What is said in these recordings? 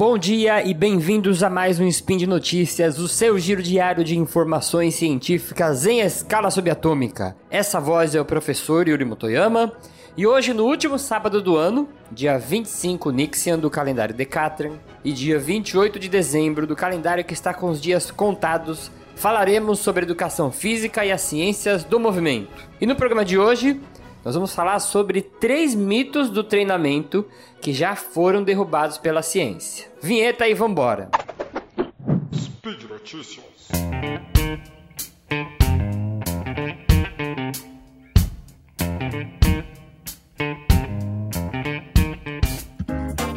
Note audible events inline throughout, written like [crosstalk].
bom dia e bem-vindos a mais um Spin de Notícias, o seu giro diário de informações científicas em escala subatômica. Essa voz é o professor Yuri Motoyama e hoje, no último sábado do ano, dia 25 Nixian do calendário Decatran e dia 28 de dezembro do calendário que está com os dias contados, falaremos sobre educação física e as ciências do movimento. E no programa de hoje, nós vamos falar sobre três mitos do treinamento que já foram derrubados pela ciência. Vinheta e vambora! Speed Notícias.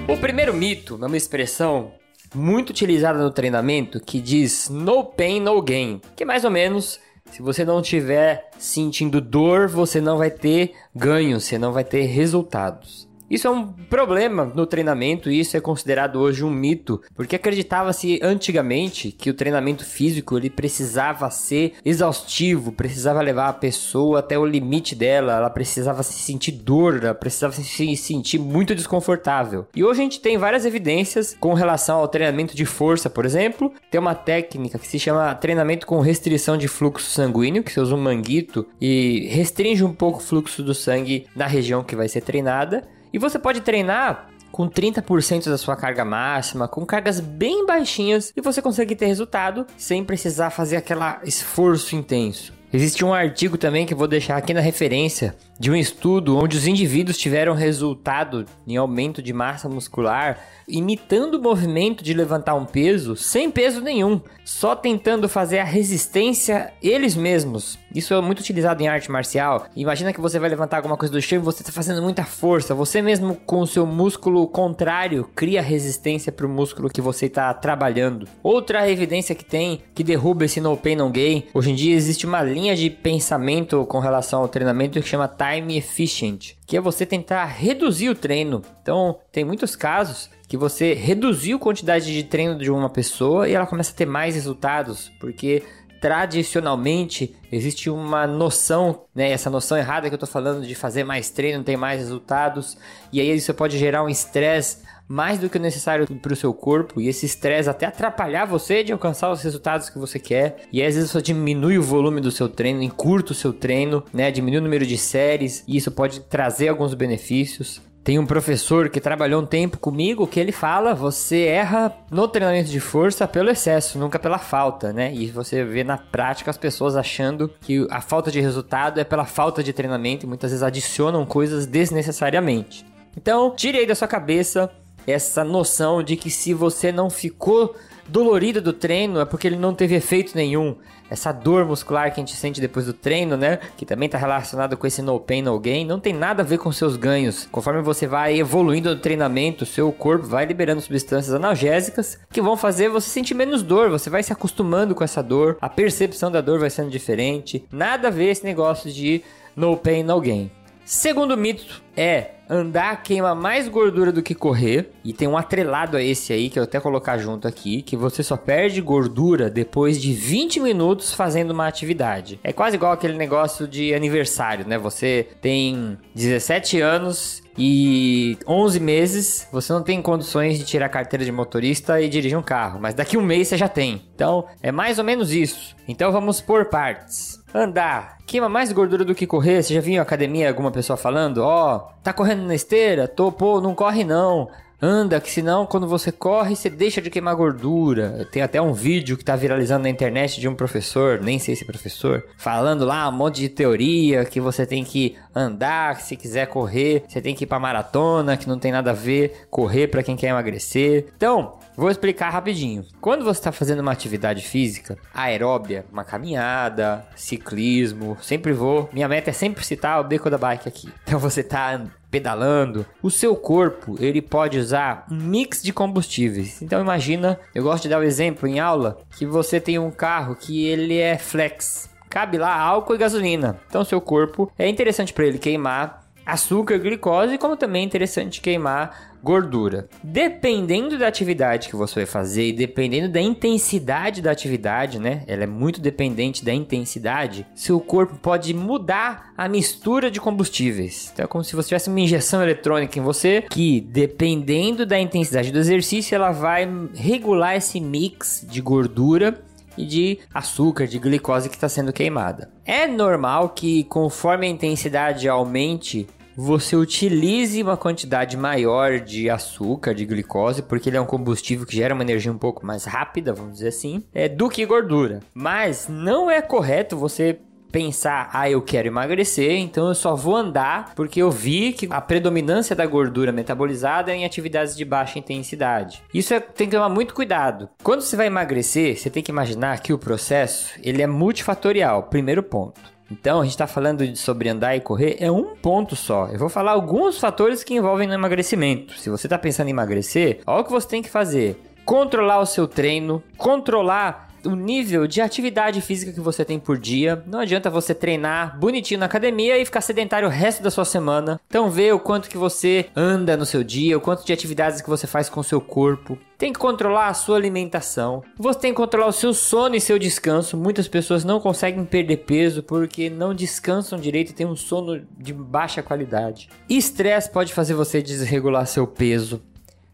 O primeiro mito é uma expressão muito utilizada no treinamento que diz no pain, no gain, que é mais ou menos se você não estiver sentindo dor, você não vai ter ganhos, você não vai ter resultados. Isso é um problema no treinamento e isso é considerado hoje um mito, porque acreditava-se antigamente que o treinamento físico ele precisava ser exaustivo, precisava levar a pessoa até o limite dela, ela precisava se sentir dor, ela precisava se sentir muito desconfortável. E hoje a gente tem várias evidências com relação ao treinamento de força, por exemplo, tem uma técnica que se chama treinamento com restrição de fluxo sanguíneo, que você usa um manguito e restringe um pouco o fluxo do sangue na região que vai ser treinada. E você pode treinar com 30% da sua carga máxima, com cargas bem baixinhas e você consegue ter resultado sem precisar fazer aquele esforço intenso. Existe um artigo também que vou deixar aqui na referência de um estudo onde os indivíduos tiveram resultado em aumento de massa muscular imitando o movimento de levantar um peso sem peso nenhum, só tentando fazer a resistência eles mesmos. Isso é muito utilizado em arte marcial. Imagina que você vai levantar alguma coisa do chão e você está fazendo muita força. Você mesmo com o seu músculo contrário cria resistência para o músculo que você está trabalhando. Outra evidência que tem que derruba esse no pain no gain. Hoje em dia existe uma linha de pensamento com relação ao treinamento que chama time efficient, que é você tentar reduzir o treino. Então, tem muitos casos que você reduziu a quantidade de treino de uma pessoa e ela começa a ter mais resultados, porque tradicionalmente existe uma noção, né, essa noção errada que eu tô falando de fazer mais treino, tem mais resultados, e aí isso pode gerar um estresse mais do que o necessário para o seu corpo e esse estresse até atrapalhar você de alcançar os resultados que você quer. E às vezes você diminui o volume do seu treino, encurta o seu treino, né? Diminui o número de séries e isso pode trazer alguns benefícios. Tem um professor que trabalhou um tempo comigo que ele fala: você erra no treinamento de força pelo excesso, nunca pela falta, né? E você vê na prática as pessoas achando que a falta de resultado é pela falta de treinamento e muitas vezes adicionam coisas desnecessariamente. Então, tire aí da sua cabeça essa noção de que se você não ficou dolorido do treino é porque ele não teve efeito nenhum. Essa dor muscular que a gente sente depois do treino, né? Que também está relacionado com esse no pain, no gain, não tem nada a ver com seus ganhos. Conforme você vai evoluindo no treinamento, seu corpo vai liberando substâncias analgésicas que vão fazer você sentir menos dor. Você vai se acostumando com essa dor, a percepção da dor vai sendo diferente. Nada a ver esse negócio de no pain, no gain. Segundo mito é andar queima mais gordura do que correr. E tem um atrelado a esse aí, que eu até colocar junto aqui, que você só perde gordura depois de 20 minutos fazendo uma atividade. É quase igual aquele negócio de aniversário, né? Você tem 17 anos e 11 meses você não tem condições de tirar a carteira de motorista e dirigir um carro, mas daqui um mês você já tem. Então é mais ou menos isso. Então vamos por partes. Andar queima mais gordura do que correr. Você já viu em academia alguma pessoa falando? Ó, oh, tá correndo na esteira? Tô, pô, não corre não. Anda, que senão quando você corre, você deixa de queimar gordura. Tem até um vídeo que tá viralizando na internet de um professor, nem sei se é professor, falando lá um monte de teoria que você tem que andar, que se quiser correr, você tem que ir pra maratona, que não tem nada a ver correr para quem quer emagrecer. Então, Vou explicar rapidinho. Quando você está fazendo uma atividade física aeróbia, uma caminhada, ciclismo, sempre vou. Minha meta é sempre citar o beco da bike aqui. [laughs] Então você está pedalando, o seu corpo ele pode usar um mix de combustíveis. Então imagina, eu gosto de dar o um exemplo em aula que você tem um carro que ele é flex, cabe lá álcool e gasolina. Então seu corpo é interessante para ele queimar açúcar, glicose, como também é interessante queimar gordura. Dependendo da atividade que você vai fazer e dependendo da intensidade da atividade, né? Ela é muito dependente da intensidade. Seu corpo pode mudar a mistura de combustíveis. Então é como se você tivesse uma injeção eletrônica em você que, dependendo da intensidade do exercício, ela vai regular esse mix de gordura e de açúcar, de glicose que está sendo queimada. É normal que conforme a intensidade aumente, você utilize uma quantidade maior de açúcar, de glicose, porque ele é um combustível que gera uma energia um pouco mais rápida, vamos dizer assim, é, do que gordura. Mas não é correto você pensar, ah, eu quero emagrecer, então eu só vou andar porque eu vi que a predominância da gordura metabolizada é em atividades de baixa intensidade. Isso é, tem que tomar muito cuidado. Quando você vai emagrecer, você tem que imaginar que o processo ele é multifatorial. Primeiro ponto. Então, a gente está falando sobre andar e correr, é um ponto só. Eu vou falar alguns fatores que envolvem no emagrecimento. Se você está pensando em emagrecer, olha o que você tem que fazer. Controlar o seu treino, controlar o nível de atividade física que você tem por dia. Não adianta você treinar bonitinho na academia e ficar sedentário o resto da sua semana. Então vê o quanto que você anda no seu dia, o quanto de atividades que você faz com o seu corpo. Tem que controlar a sua alimentação. Você tem que controlar o seu sono e seu descanso. Muitas pessoas não conseguem perder peso porque não descansam direito e têm um sono de baixa qualidade. Estresse pode fazer você desregular seu peso.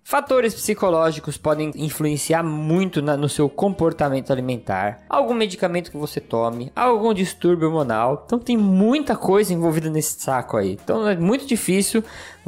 Fatores psicológicos podem influenciar muito na, no seu comportamento alimentar, algum medicamento que você tome, algum distúrbio hormonal. Então tem muita coisa envolvida nesse saco aí. Então é muito difícil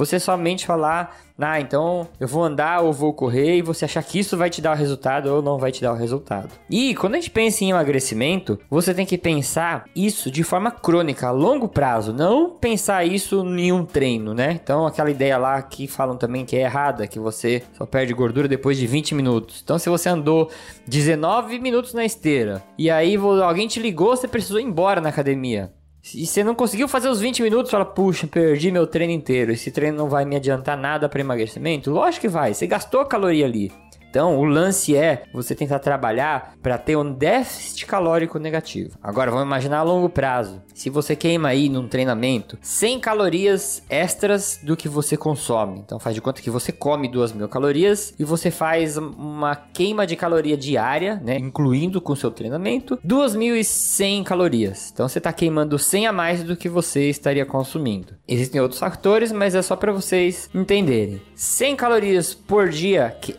você somente falar ah, então eu vou andar ou vou correr e você achar que isso vai te dar o resultado ou não vai te dar o resultado. E quando a gente pensa em emagrecimento, você tem que pensar isso de forma crônica, a longo prazo, não pensar isso em um treino, né? Então aquela ideia lá que falam também que é errada, que você só perde gordura depois de 20 minutos. Então se você andou 19 minutos na esteira e aí alguém te ligou, você precisou ir embora na academia. E você não conseguiu fazer os 20 minutos, fala, puxa, perdi meu treino inteiro. Esse treino não vai me adiantar nada para emagrecimento? Lógico que vai, você gastou caloria ali. Então, o lance é você tentar trabalhar para ter um déficit calórico negativo. Agora, vamos imaginar a longo prazo. Se você queima aí num treinamento 100 calorias extras do que você consome. Então, faz de conta que você come 2 mil calorias e você faz uma queima de caloria diária, né, incluindo com seu treinamento, 2.100 calorias. Então, você está queimando 100 a mais do que você estaria consumindo. Existem outros fatores, mas é só para vocês entenderem. 100 calorias por dia que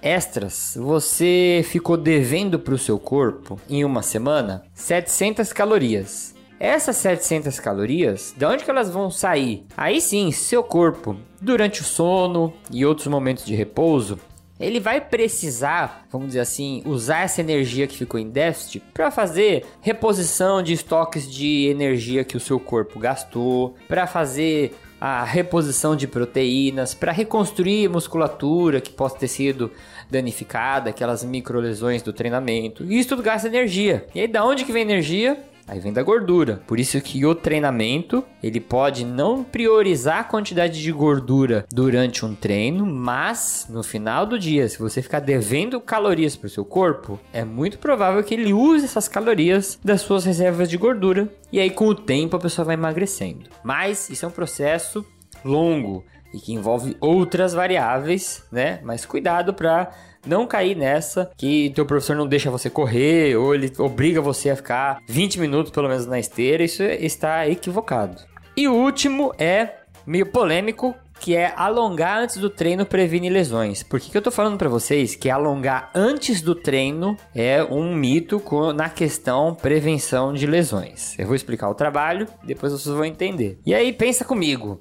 você ficou devendo para o seu corpo em uma semana 700 calorias. Essas 700 calorias, de onde que elas vão sair? Aí sim, seu corpo, durante o sono e outros momentos de repouso, ele vai precisar, vamos dizer assim, usar essa energia que ficou em déficit para fazer reposição de estoques de energia que o seu corpo gastou, para fazer a reposição de proteínas, para reconstruir musculatura que possa ter sido danificada, aquelas microlesões do treinamento. E isso tudo gasta energia. E aí da onde que vem energia? Aí vem da gordura. Por isso que o treinamento, ele pode não priorizar a quantidade de gordura durante um treino, mas no final do dia, se você ficar devendo calorias para o seu corpo, é muito provável que ele use essas calorias das suas reservas de gordura. E aí com o tempo a pessoa vai emagrecendo. Mas isso é um processo longo e que envolve outras variáveis, né? Mas cuidado para não cair nessa que teu professor não deixa você correr ou ele obriga você a ficar 20 minutos pelo menos na esteira, isso está equivocado. E o último é meio polêmico, que é alongar antes do treino previne lesões. Por que, que eu tô falando para vocês que alongar antes do treino é um mito na questão prevenção de lesões? Eu vou explicar o trabalho, depois vocês vão entender. E aí pensa comigo,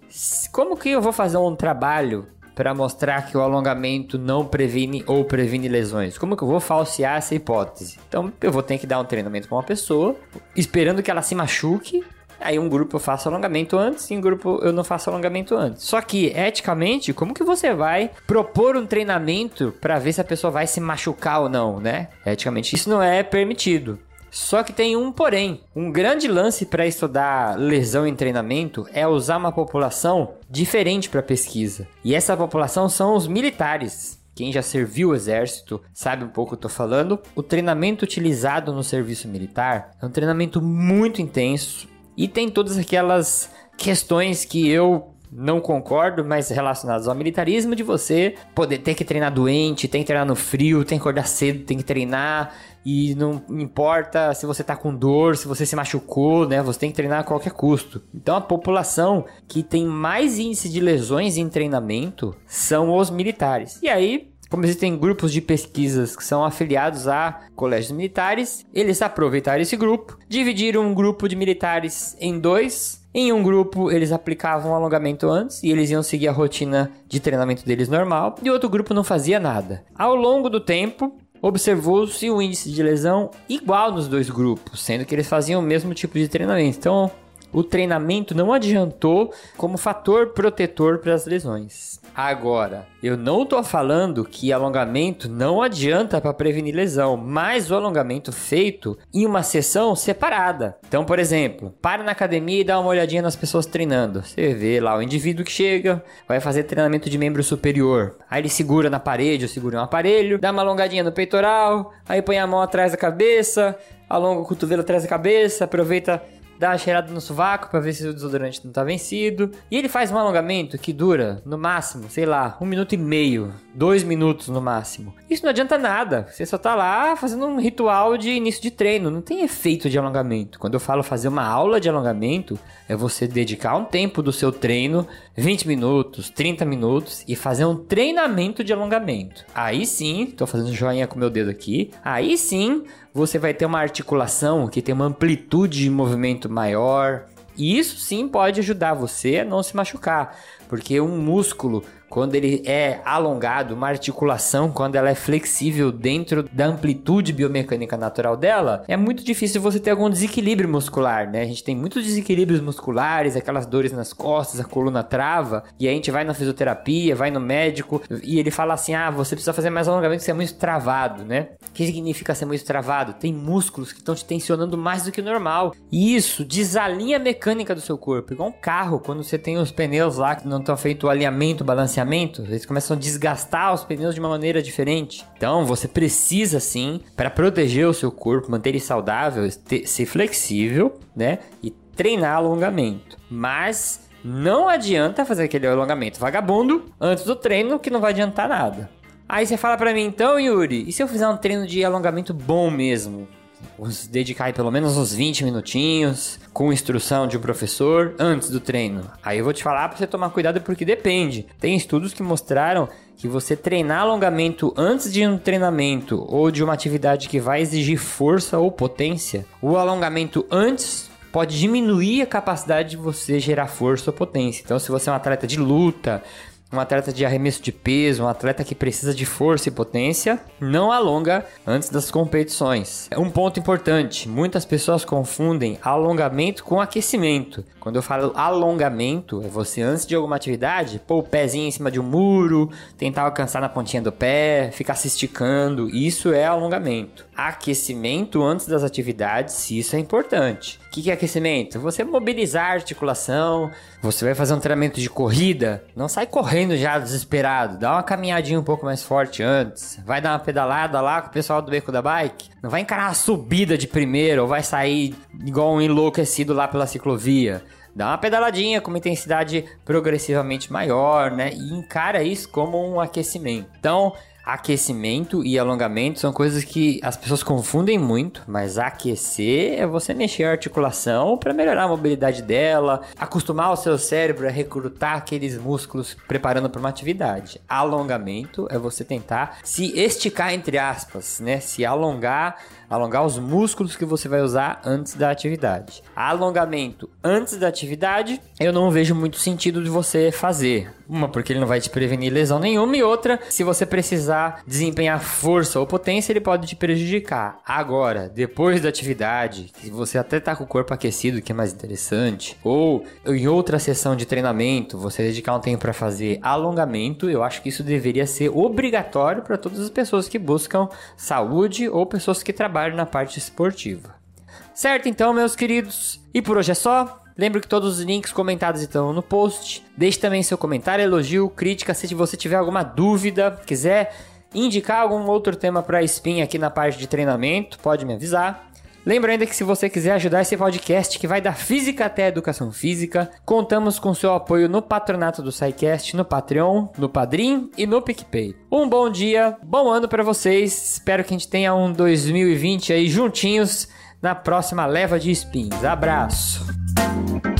como que eu vou fazer um trabalho para mostrar que o alongamento não previne ou previne lesões? Como que eu vou falsear essa hipótese? Então eu vou ter que dar um treinamento para uma pessoa, esperando que ela se machuque Aí um grupo eu faço alongamento antes e um grupo eu não faço alongamento antes. Só que, eticamente, como que você vai propor um treinamento para ver se a pessoa vai se machucar ou não, né? Eticamente, isso não é permitido. Só que tem um porém. Um grande lance para estudar lesão em treinamento é usar uma população diferente para pesquisa. E essa população são os militares. Quem já serviu o exército sabe um pouco o que eu tô falando. O treinamento utilizado no serviço militar é um treinamento muito intenso, e tem todas aquelas questões que eu não concordo, mas relacionados ao militarismo, de você poder ter que treinar doente, tem que treinar no frio, tem que acordar cedo, tem que treinar. E não importa se você tá com dor, se você se machucou, né? Você tem que treinar a qualquer custo. Então a população que tem mais índice de lesões em treinamento são os militares. E aí, como existem grupos de pesquisas que são afiliados a colégios militares, eles aproveitaram esse grupo, dividiram um grupo de militares em dois. Em um grupo, eles aplicavam alongamento antes e eles iam seguir a rotina de treinamento deles normal, e outro grupo não fazia nada. Ao longo do tempo, observou-se um índice de lesão igual nos dois grupos, sendo que eles faziam o mesmo tipo de treinamento. Então, o treinamento não adiantou como fator protetor para as lesões. Agora, eu não estou falando que alongamento não adianta para prevenir lesão, mas o alongamento feito em uma sessão separada. Então, por exemplo, para na academia e dá uma olhadinha nas pessoas treinando. Você vê lá o indivíduo que chega, vai fazer treinamento de membro superior. Aí ele segura na parede ou segura um aparelho, dá uma alongadinha no peitoral, aí põe a mão atrás da cabeça, alonga o cotovelo atrás da cabeça, aproveita dá uma cheirada no sovaco para ver se o desodorante não tá vencido. E ele faz um alongamento que dura, no máximo, sei lá, um minuto e meio, dois minutos no máximo. Isso não adianta nada. Você só tá lá fazendo um ritual de início de treino. Não tem efeito de alongamento. Quando eu falo fazer uma aula de alongamento, é você dedicar um tempo do seu treino, 20 minutos, 30 minutos, e fazer um treinamento de alongamento. Aí sim, tô fazendo joinha com meu dedo aqui. Aí sim, você vai ter uma articulação que tem uma amplitude de movimento maior. E isso sim pode ajudar você a não se machucar, porque um músculo quando ele é alongado, uma articulação, quando ela é flexível dentro da amplitude biomecânica natural dela, é muito difícil você ter algum desequilíbrio muscular, né? A gente tem muitos desequilíbrios musculares, aquelas dores nas costas, a coluna trava, e a gente vai na fisioterapia, vai no médico, e ele fala assim: ah, você precisa fazer mais alongamento, você é muito travado, né? O que significa ser muito travado? Tem músculos que estão te tensionando mais do que o normal. E isso desalinha a mecânica do seu corpo, igual um carro, quando você tem os pneus lá que não estão feito o alinhamento, o balanceamento eles começam a desgastar os pneus de uma maneira diferente. Então, você precisa sim, para proteger o seu corpo, manter ele saudável, ter, ser flexível, né? E treinar alongamento. Mas não adianta fazer aquele alongamento vagabundo antes do treino, que não vai adiantar nada. Aí você fala para mim, então, Yuri, e se eu fizer um treino de alongamento bom mesmo? Vamos dedicar pelo menos uns 20 minutinhos com instrução de um professor antes do treino. Aí eu vou te falar para você tomar cuidado porque depende. Tem estudos que mostraram que você treinar alongamento antes de um treinamento ou de uma atividade que vai exigir força ou potência, o alongamento antes pode diminuir a capacidade de você gerar força ou potência. Então, se você é um atleta de luta, um atleta de arremesso de peso, um atleta que precisa de força e potência, não alonga antes das competições. Um ponto importante: muitas pessoas confundem alongamento com aquecimento. Quando eu falo alongamento, é você antes de alguma atividade, pôr o pezinho em cima de um muro, tentar alcançar na pontinha do pé, ficar se esticando. Isso é alongamento. Aquecimento antes das atividades, isso é importante. O que é aquecimento? Você mobilizar a articulação, você vai fazer um treinamento de corrida, não sai correndo já desesperado, dá uma caminhadinha um pouco mais forte antes, vai dar uma pedalada lá com o pessoal do beco da bike, não vai encarar a subida de primeiro ou vai sair igual um enlouquecido lá pela ciclovia. Dá uma pedaladinha com uma intensidade progressivamente maior, né? E encara isso como um aquecimento. Então, aquecimento e alongamento são coisas que as pessoas confundem muito, mas aquecer é você mexer a articulação para melhorar a mobilidade dela, acostumar o seu cérebro a recrutar aqueles músculos preparando para uma atividade. Alongamento é você tentar se esticar entre aspas, né? Se alongar alongar os músculos que você vai usar antes da atividade. Alongamento antes da atividade, eu não vejo muito sentido de você fazer. Uma, porque ele não vai te prevenir lesão nenhuma, e outra, se você precisar desempenhar força ou potência, ele pode te prejudicar. Agora, depois da atividade, que você até tá com o corpo aquecido, que é mais interessante, ou em outra sessão de treinamento, você dedicar um tempo para fazer alongamento, eu acho que isso deveria ser obrigatório para todas as pessoas que buscam saúde ou pessoas que trabalham na parte esportiva. Certo, então, meus queridos? E por hoje é só. Lembro que todos os links comentados estão no post. Deixe também seu comentário, elogio, crítica, se você tiver alguma dúvida, quiser indicar algum outro tema para spin aqui na parte de treinamento, pode me avisar. Lembra ainda que se você quiser ajudar esse podcast que vai da física até a educação física, contamos com seu apoio no patronato do SciCast, no Patreon, no Padrim e no PicPay. Um bom dia, bom ano para vocês. Espero que a gente tenha um 2020 aí juntinhos na próxima leva de spins. Abraço. Bye.